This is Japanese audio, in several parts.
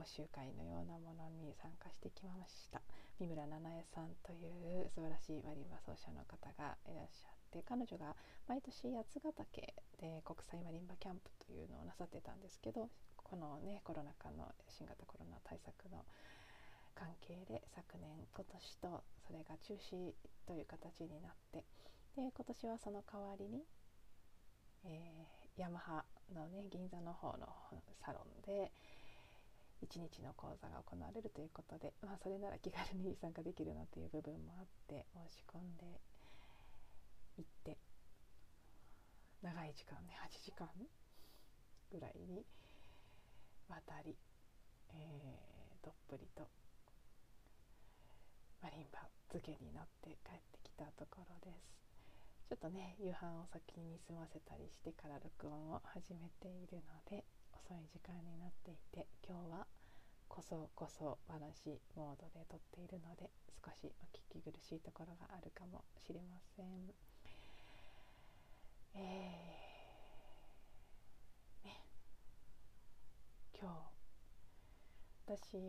講習会のようなものに参加してきました。三村七重さんという素晴らしいマリンバ奏者の方がいらっしゃって彼女が毎年八ヶ岳で国際マリンバキャンプというのをなさってたんですけどこのねコロナ禍の新型コロナ対策の関係で昨年今年とそれが中止という形になってで今年はその代わりに、えー、ヤマハのね銀座の方のサロンで1日の講座が行われるということで、まあ、それなら気軽に参加できるなという部分もあって申し込んで行って長い時間ね8時間ぐらいに渡り、えー、どっぷりとマリンバ漬けになって帰ってきたところです。ちょっとね夕飯を先に済ませたりしてから録音を始めているので遅い時間になっていて今日はこそこそ話モードで撮っているので少しお聞き苦しいところがあるかもしれません。えー、ね今日私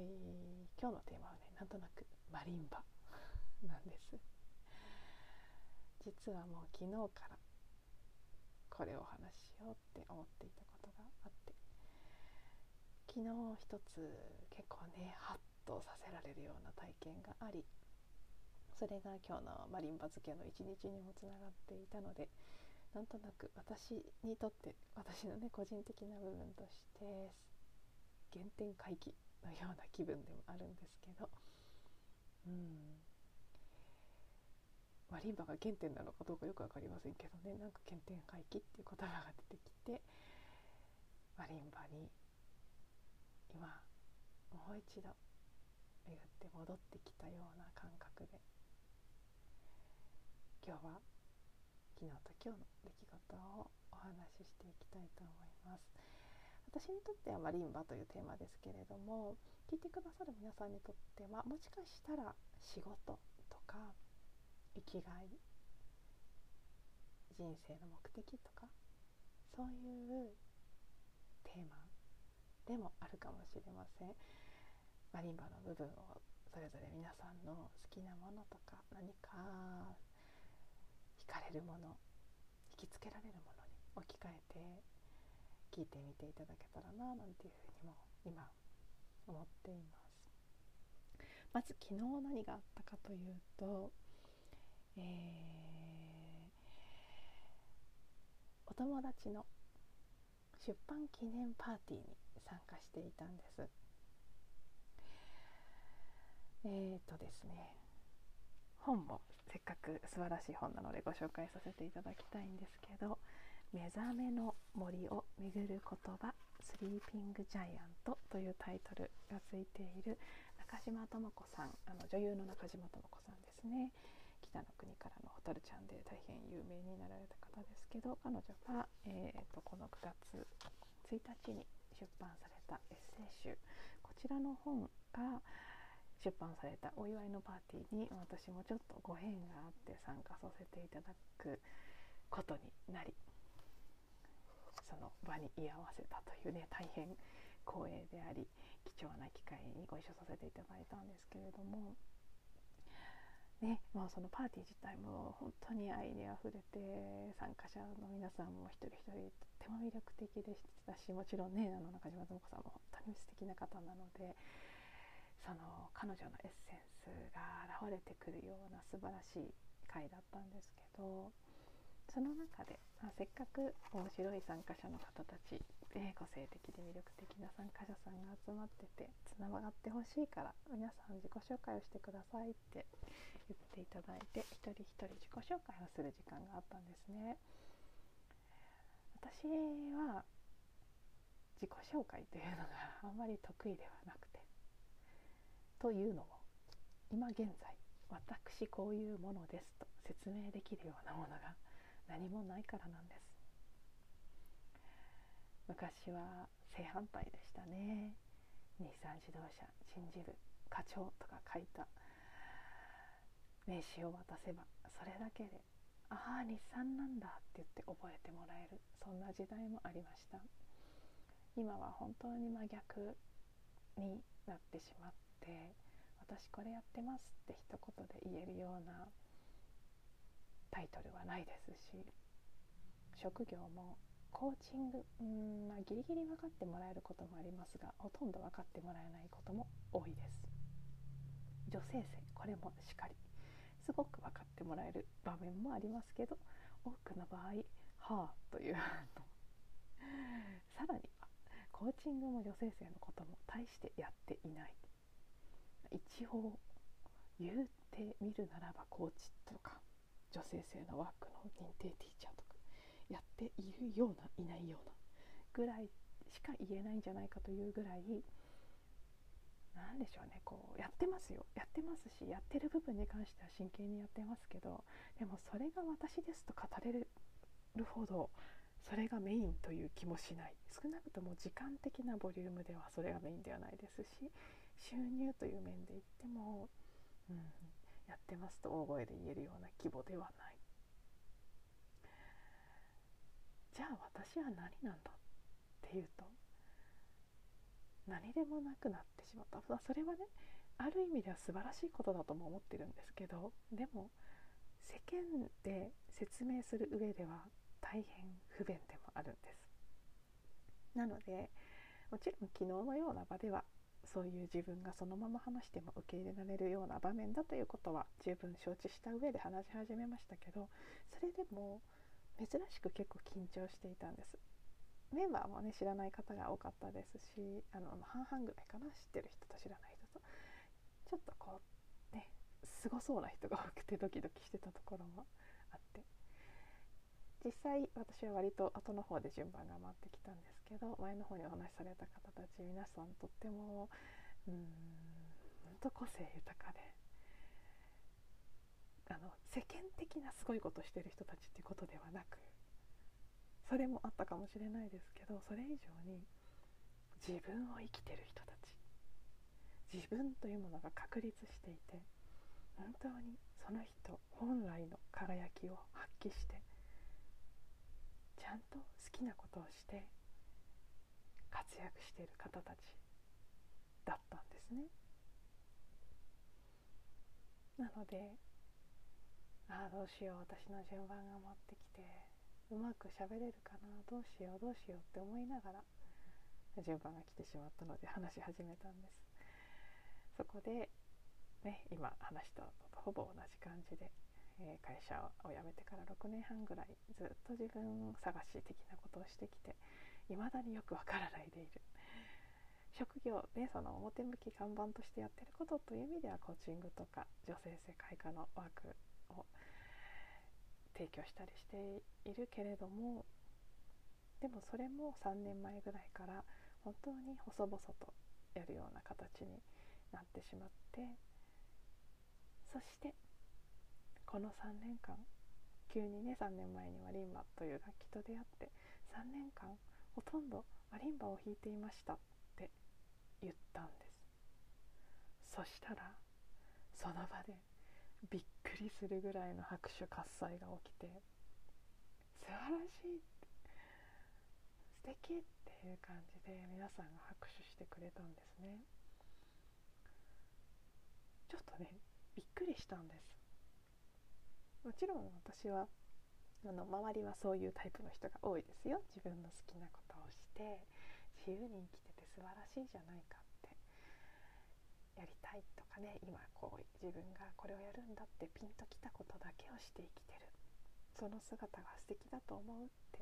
今日のテーマはねなんとなくマリンバ なんです実はもう昨日からこれをお話ししようって思っていたことがあって昨日一つ結構ねハッとさせられるような体験がありそれが今日のマリンバ漬けの一日にもつながっていたのでなんとなく私にとって私のね個人的な部分として原点回帰のような気分でもあるんですけどうん。マリンバが原点なのかどうかよく分かりませんけどねなんか原点回帰っていう言葉が出てきてマリンバに今もう一度巡って戻ってきたような感覚で今日は昨日と今日の出来事をお話ししていきたいと思います。私にとってはマリンバというテーマですけれども聞いてくださる皆さんにとってはもしかしたら仕事とか生きがい人生の目的とかそういうテーマでもあるかもしれません。マリンバの部分をそれぞれ皆さんの好きなものとか何か惹かれるもの引きつけられるものに置き換えて聞いてみていただけたらななんていうふうにも今思っています。まず昨日何があったかというと、えー、お友達の出版記念パーティーに参加していたんです。えーとですね本もせっかく素晴らしい本なのでご紹介させていただきたいんですけど「目覚めの森を巡る言葉スリーピング・ジャイアント」というタイトルがついている中島智子さんあの女優の中島智子さんですね。北の国からの蛍ちゃんで大変有名になられた方ですけど彼女が、えーと、この9月1日に出版されたエッセイ集こちらの本が出版されたお祝いのパーティーに私もちょっとご縁があって参加させていただくことになりその場に居合わせたというね大変光栄であり貴重な機会にご一緒させていただいたんですけれども。ねまあ、そのパーティー自体も本当に愛にあふれて参加者の皆さんも一人一人とっても魅力的でしたしもちろんねあの中島智子さんも本当に素敵な方なのでその彼女のエッセンスが現れてくるような素晴らしい回だったんですけどその中で、まあ、せっかく面白い参加者の方たちで個性的で魅力的な参加者さんが集まっててつながってほしいから皆さん自己紹介をしてくださいって言っていただいて一人一人自己紹介をする時間があったんですね。私は自己紹介というのがあまり得意ではなくてというのも今現在私こういうものですと説明できるようなものが何もないからなんです昔は正反対でしたね。日産自動車人事部課長とか書いた名刺を渡せばそれだけでああ日産なんだって言って覚えてもらえるそんな時代もありました。今は本当に真逆になってしまって私これやってますって一言で言えるようなタイトルはないですし職業もコーチングうん、まあ、ギリギリ分かってもらえることもありますがほとんど分かってもらえないことも多いです。女性性これもしかり。すごく分かってもらえる場面もありますけど多くの場合はあというさらにはコーチングも女性性のことも大してやっていない。一応言うてみるならばコーチとか女性性のワークの認定ティーチャーとかやっているようないないようなぐらいしか言えないんじゃないかというぐらい何でしょうねこうやってますよ。やってますしやってる部分に関しては真剣にやってますけどでもそれが私ですと語れるほどそれがメインという気もしない。少なくとも時間的なボリュームではそれがメインではないですし収入という面で言っても、うん、やってますと大声で言えるような規模ではない。じゃあ私は何なんだっていうと何でもなくなってしまった。それはねある意味では素晴らしいことだとも思ってるんですけどでも世間で説明する上では大変不便でもあるんです。なのでもちろん昨日のような場ではそういう自分がそのまま話しても受け入れられるような場面だということは十分承知した上で話し始めましたけどそれでも珍しく結構緊張していたんです。メンバーもね知らない方が多かったですしあの半々ぐらいかな知ってる人と知らない人と。ちょっとこうねすごそうな人が多くてドキドキしてたところもあって。実際私は割と後の方で順番が回ってきたんですけど前の方にお話しされた方たち皆さんとってもうん本当個性豊かであの世間的なすごいことしてる人たちっていうことではなくそれもあったかもしれないですけどそれ以上に自分を生きてる人たち自分というものが確立していて本当にその人本来の輝きを発揮してちゃんと好きなことをして活躍している方たちだったんですね。なのでああどうしよう。私の順番が回ってきて。うまく喋れるかな？どうしよう？どうしようって思いながら。順番が来てしまったので話し始めたんです。そこでね今話したのとほぼ同じ感じで、えー、会社を辞めてから6年半ぐらいずっと自分探し的なことをしてきて未だによくわからないでいる。職業でその表向き看板としてやってることという意味ではコーチングとか女性世界科のワークを提供したりしているけれどもでもそれも3年前ぐらいから本当に細々とやるような形になってしまってそしてこの3年間急にね3年前にマリンバという楽器と出会って3年間ほとんどマリンバを弾いていましたって言ったんです。そしたらその場でびっくりするぐらいの拍手喝采が起きて素晴らしい素敵っていう感じで皆さんが拍手してくれたんですね。ちょっとねびっくりしたんです。もちろん私はあの周りはそういうタイプの人が多いですよ。自分の好きなことをして自由に生きてて素晴らしいじゃないか。やりたいとかね今こう自分がこれをやるんだってピンときたことだけをして生きてる。その姿が素敵だと思うって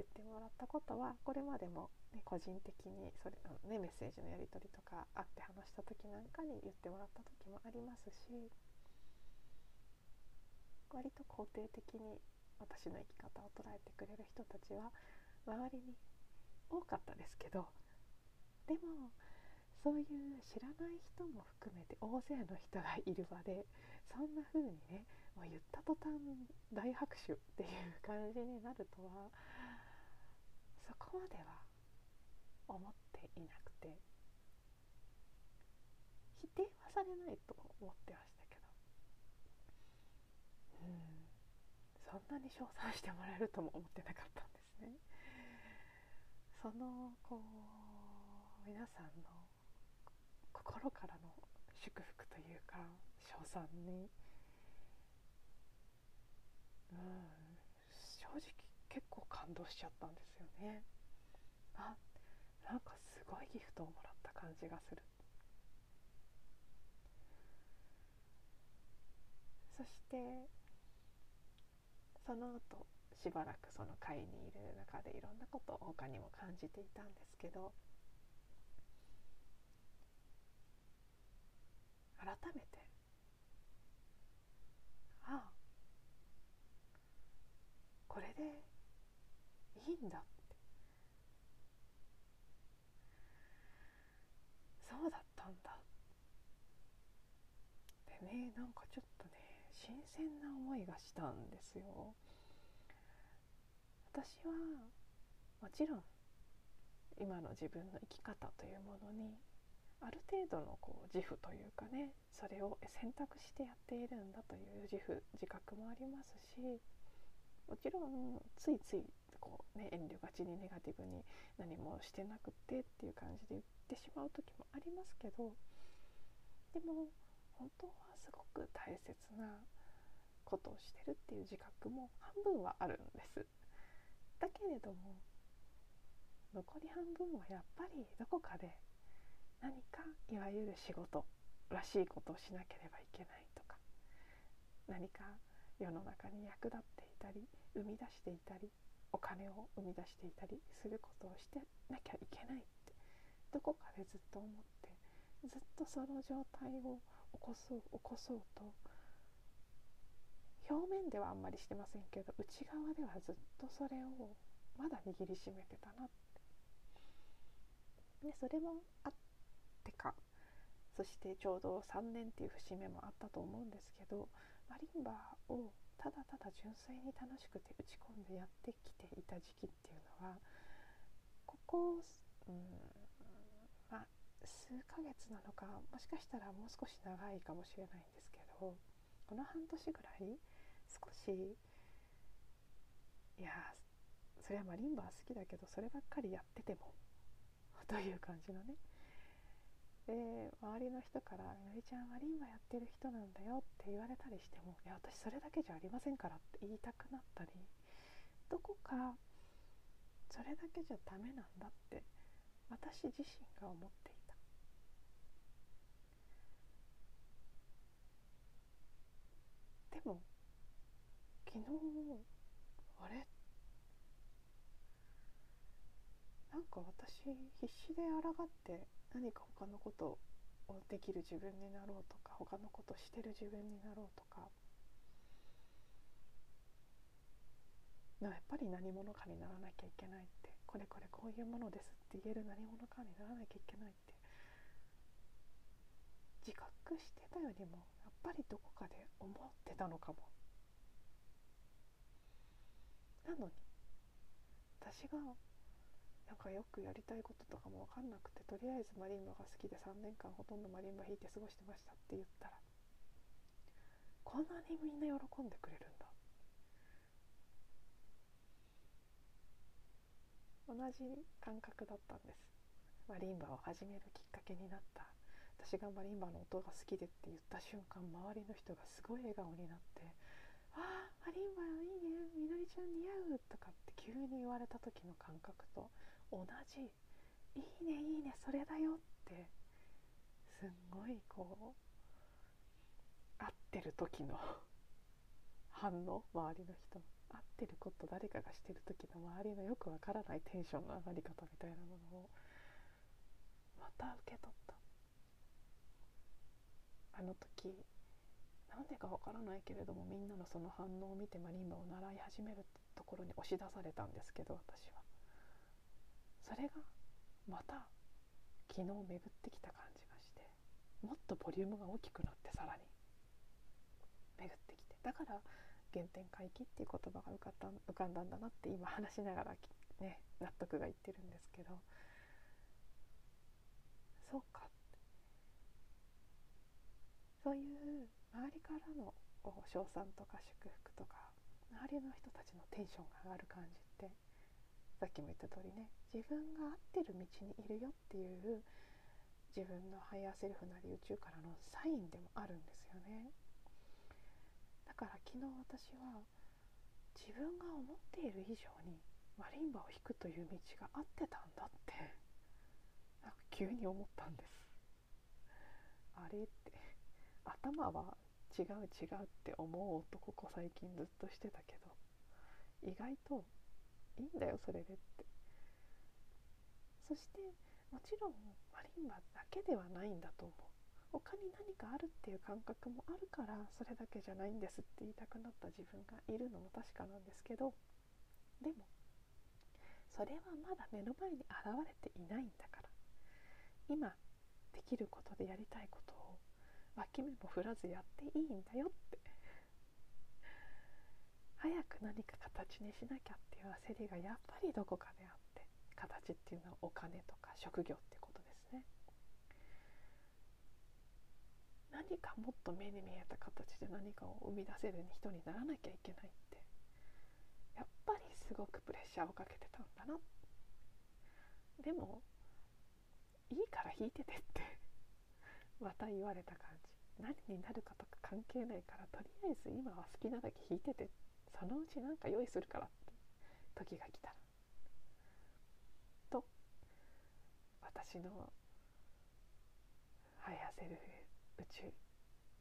言ってもらったことはこれまでも、ね、個人的にそれ、ね、メッセージのやり取りとか会って話した時なんかに言ってもらった時もありますし割と肯定的に私の生き方を捉えてくれる人たちは周りに多かったですけどでもそういう知らない人も含めて大勢の人がいる場でそんな風にねもう言った途端大拍手っていう感じになるとはそこまでは思っていなくて否定はされないと思ってましたけどうんそんなに称賛してもらえるとも思ってなかったんですね。そのこう皆さんの心からの祝福というか称賛に、うん、正直結構感動しちゃったんですよね。あなんかすごいギフトをもらった感じがする。そしてその後しばらくその会にいる中でいろんなことを他にも感じていたんですけど改めて。ああ。これでいいんだって。そうだったんだでね。なんかちょっとね新鮮な思いがしたんですよ。私はもちろん今の自分の生き方というものにある程度のこう自負というかねそれを選択してやっているんだという自負自覚もありますしもちろんついついこう、ね、遠慮がちにネガティブに何もしてなくてっていう感じで言ってしまう時もありますけどでも本当はすごく大切なことをしてるっていう自覚も半分はあるんです。だけれども残り半分はやっぱりどこかで何かいわゆる仕事らしいことをしなければいけないとか何か世の中に役立っていたり生み出していたりお金を生み出していたりすることをしてなきゃいけないってどこかでずっと思ってずっとその状態を起こそう起こそうと表面ではあんまりしてませんけど内側ではずっとそれをまだ握りしめてたなって。でそれもあってかそしてちょうど3年っていう節目もあったと思うんですけどマリンバをただただ純粋に楽しくて打ち込んでやってきていた時期っていうのはここ、うんま、数ヶ月なのかもしかしたらもう少し長いかもしれないんですけどこの半年ぐらい少しいやそれはマリンバは好きだけどそればっかりやっててもという感じのねで周りの人から「みのりちゃんマリンバやってる人なんだよ」って言われたりしても「いや私それだけじゃありませんから」って言いたくなったりどこかそれだけじゃダメなんだって私自身が思っていた。でも昨日あれ？なんか私必死で抗って何か他のことをできる自分になろうとか他のことしてる自分になろうとか。やっぱり何者かにならなきゃいけないって。これこれこういうものですって言える何者かにならなきゃいけないって。自覚してたよりもやっぱりどこかで思ってたのかも。なのに私がなんかよくやりたいこととかも分かんなくてとりあえずマリンバが好きで3年間ほとんどマリンバ弾いて過ごしてましたって言ったらこんなにみんな喜んでくれるんだ。同じ感覚だったんです。マリンバを始めるきっかけになった。私がマリンバの音が好きでって言った瞬間周りの人がすごい笑顔になって「ああマリンバいいね。みのりちゃん似合う」とかって急に言われた時の感覚と同じ「いいねいいねそれだよ」ってすんごいこう合ってる時の 反応周りの人。合ってること誰かがしてる時の周りのよくわからないテンションの上がり方みたいなものをまた受け取った。あの時なんでかわからないけれどもみんなのその反応を見てマリンバを習い始めるところに押し出されたんですけど私は。それがまた昨日巡ってきた感じがしてもっとボリュームが大きくなってさらに巡ってきてだから原点回帰っていう言葉が浮かった浮かんだんだなって今話しながらね納得がいってるんですけどそうか。そういう周りからのこう称賛とか祝福とか周りの人たちのテンションが上がる感じってさっきも言った通りね自分が合ってる道にいるよっていう自分のハイヤーセルフなり宇宙からのサインでもあるんですよね。だから昨日私は自分が思っている以上にマリンバを弾くという道が合ってたんだってなんか急に思ったんです。あれって頭は違う違うって思うとここ最近ずっとしてたけど意外といいんだよそれでって。そしてもちろんマリンバだけではないんだと思う。他に何かあるっていう感覚もあるからそれだけじゃないんですって言いたくなった自分がいるのも確かなんですけど。でもそれはまだ目の前に現れていないんだから。今できることでやりたいことを脇目も振らずやっていいんだよって。早く何か形にしなきゃっていう焦りがやっぱりどこかであって形っていうのはお金とか職業ってことですね。何かもっと目に見えた形で何かを生み出せる人にならなきゃいけないってやっぱりすごくプレッシャーをかけてたんだな。でもいいから弾いててってまた言われた感じ。何になるかとか関係ないからとりあえず今は好きなだけ弾いててって。そのうちなんか用意するからって時が来たら。と私のハイヤーセルフ宇宙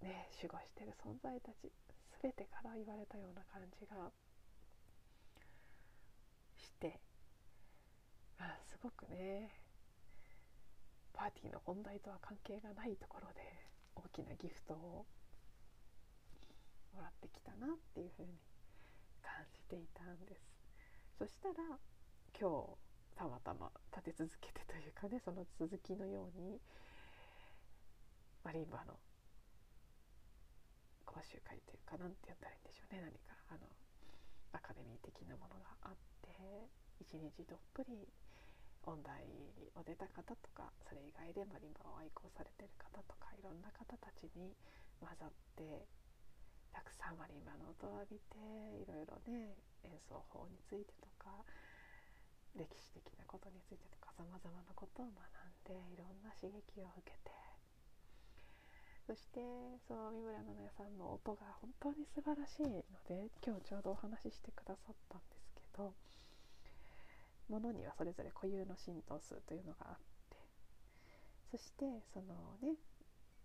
ね守護してる存在たち全てから言われたような感じがしてまあすごくねパーティーの本題とは関係がないところで大きなギフトをもらってきたなっていうふうに感じていたんです。そしたら今日たまたま立て続けてというかねその続きのようにマリンバの講習会というか何て言ったらいいんでしょうね何かあのアカデミー的なものがあって一日どっぷり音大を出た方とかそれ以外でマリンバを愛好されてる方とかいろんな方たちに混ざってたくさんマリンバの音を浴びていろいろね演奏法についてとか歴史的なことについてとかさまざまなことを学んでいろんな刺激を受けて。そしてそう三村奈々さんの音が本当に素晴らしいので今日ちょうどお話ししてくださったんですけどものにはそれぞれ固有の浸透数というのがあってそしてそのね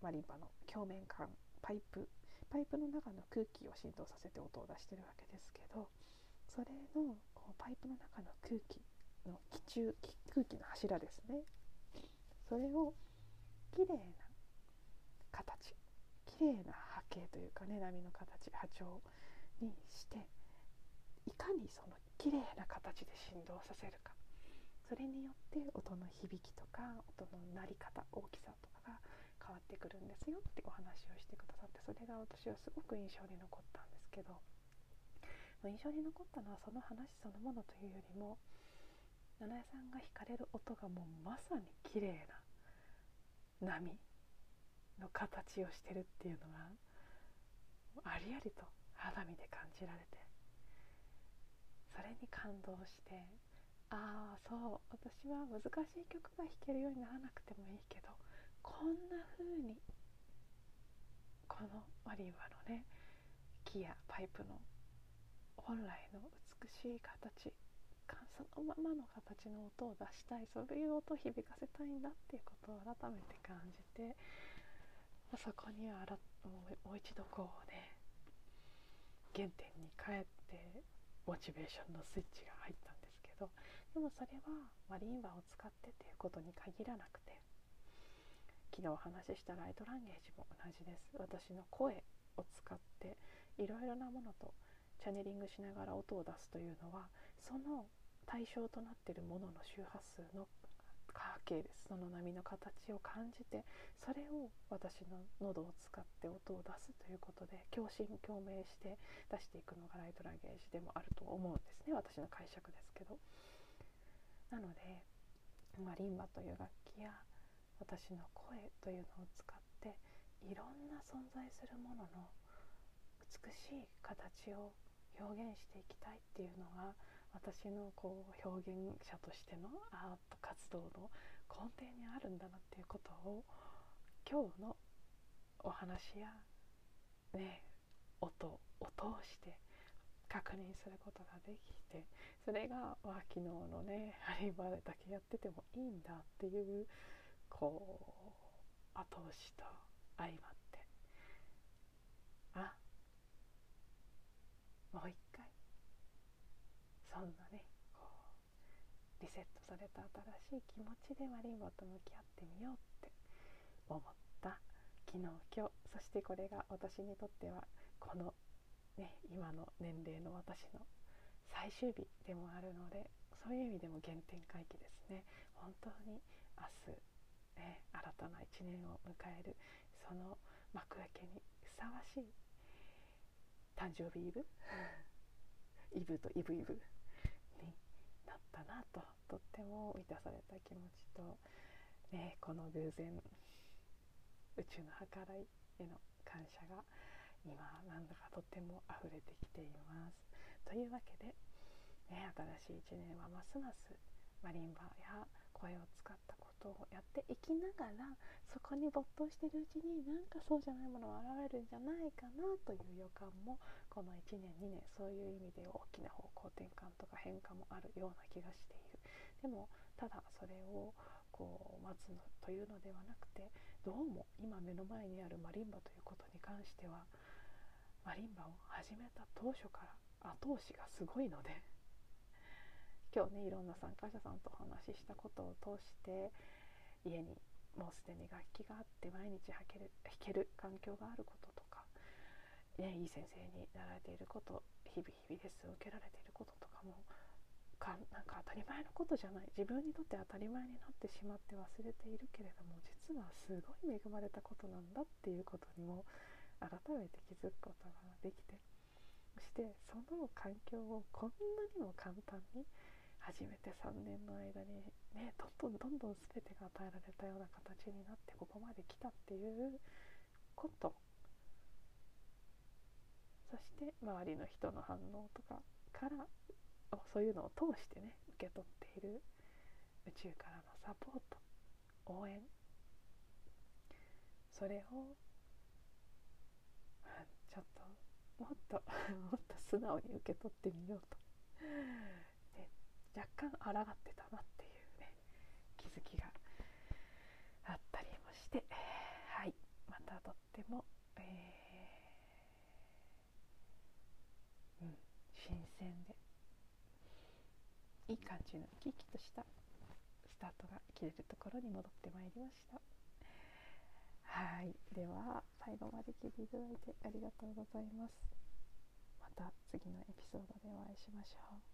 マリンバの鏡面管パイプパイプの中の空気を浸透させて音を出してるわけですけどそれのこうパイプの中の空気の気中空気の柱ですね。それをきれいな形きれいな波形というかね波の形波長にしていかにその綺麗な形で振動させるか。それによって音の響きとか音の鳴り方大きさとかが変わってくるんですよってお話をしてくださってそれが私はすごく印象に残ったんですけど印象に残ったのはその話そのものというよりも七重さんが弾かれる音がもうまさに綺麗な波の形をしてるっていうのがありありと肌身で感じられてそれに感動してああそう私は難しい曲が弾けるようにならなくてもいいけどこんな風にこのマリンバのね木やパイプの本来の美しい形そのままの形の音を出したいそういう音を響かせたいんだっていうことを改めて感じてそこにはもう一度こうね原点に帰ってモチベーションのスイッチが入ったんですけどでもそれはマリンバを使ってっていうことに限らなくて昨日お話ししたライトランゲージも同じです私の声を使っていろいろなものとチャネリングしながら音を出すというのはその対象となっているものの周波数の波形です。その波の形を感じてそれを私の喉を使って音を出すということで共振共鳴して出していくのがライトランゲージでもあると思うんですね。私の解釈ですけど。なのでマリンバという楽器や私の声というのを使っていろんな存在するものの美しい形を表現していきたいっていうのが私のこう表現者としてのアート活動の根底にあるんだなっていうことを今日のお話やね音を通して確認することができてそれがわ昨日のねハリバーだけやっててもいいんだっていうこう後押しと相まって。あもう一回。そんなねこうリセットされた新しい気持ちでマリンバと向き合ってみようって思った昨日今日。そしてこれが私にとってはこのね、今の年齢の私の最終日でもあるのでそういう意味でも原点回帰ですね。本当に明日、ね、新たな1年を迎えるその幕開けにふさわしい誕生日イブ イブとイブイブになったなととっても満たされた気持ちと、ね、この偶然宇宙の計らいへの感謝が今なんだかとっても溢れてきています。というわけで、ね、新しい1年はますますマリンバや声を使ったことをやっていきながらそこに没頭してるうちになんかそうじゃないものが現れるんじゃないかなという予感もこの1年2年そういう意味で大きな方向転換とか変化もあるような気がしている。でもただそれをこう待つのというのではなくてどうも今目の前にあるマリンバということに関してはマリンバを始めた当初から後押しがすごいので今日ねいろんな参加者さんとお話ししたことを通して家にもうすでに楽器があって毎日弾ける弾ける環境があることとか、ね、いい先生になられていること日々日々レッスンを受けられていることとかもかなんか当たり前のことじゃない自分にとって当たり前になってしまって忘れているけれども実はすごい恵まれたことなんだっていうことにも改めて気づくことができてそしてその環境をこんなにも簡単に初めて3年の間にねどんどんどんどん全てが与えられたような形になってここまで来たっていうこと。そして周りの人の反応とかからそういうのを通してね受け取っている。宇宙からのサポート応援。それをちょっともっと もっと素直に受け取ってみようと、若干抗ってたなっていうね気づきがあったりもしてはいまたとっても、えー、うん、新鮮でいい感じの生き生きとしたスタートが切れるところに戻ってまいりました。はいでは最後まで聞いていただいてありがとうございますまた次のエピソードでお会いしましょう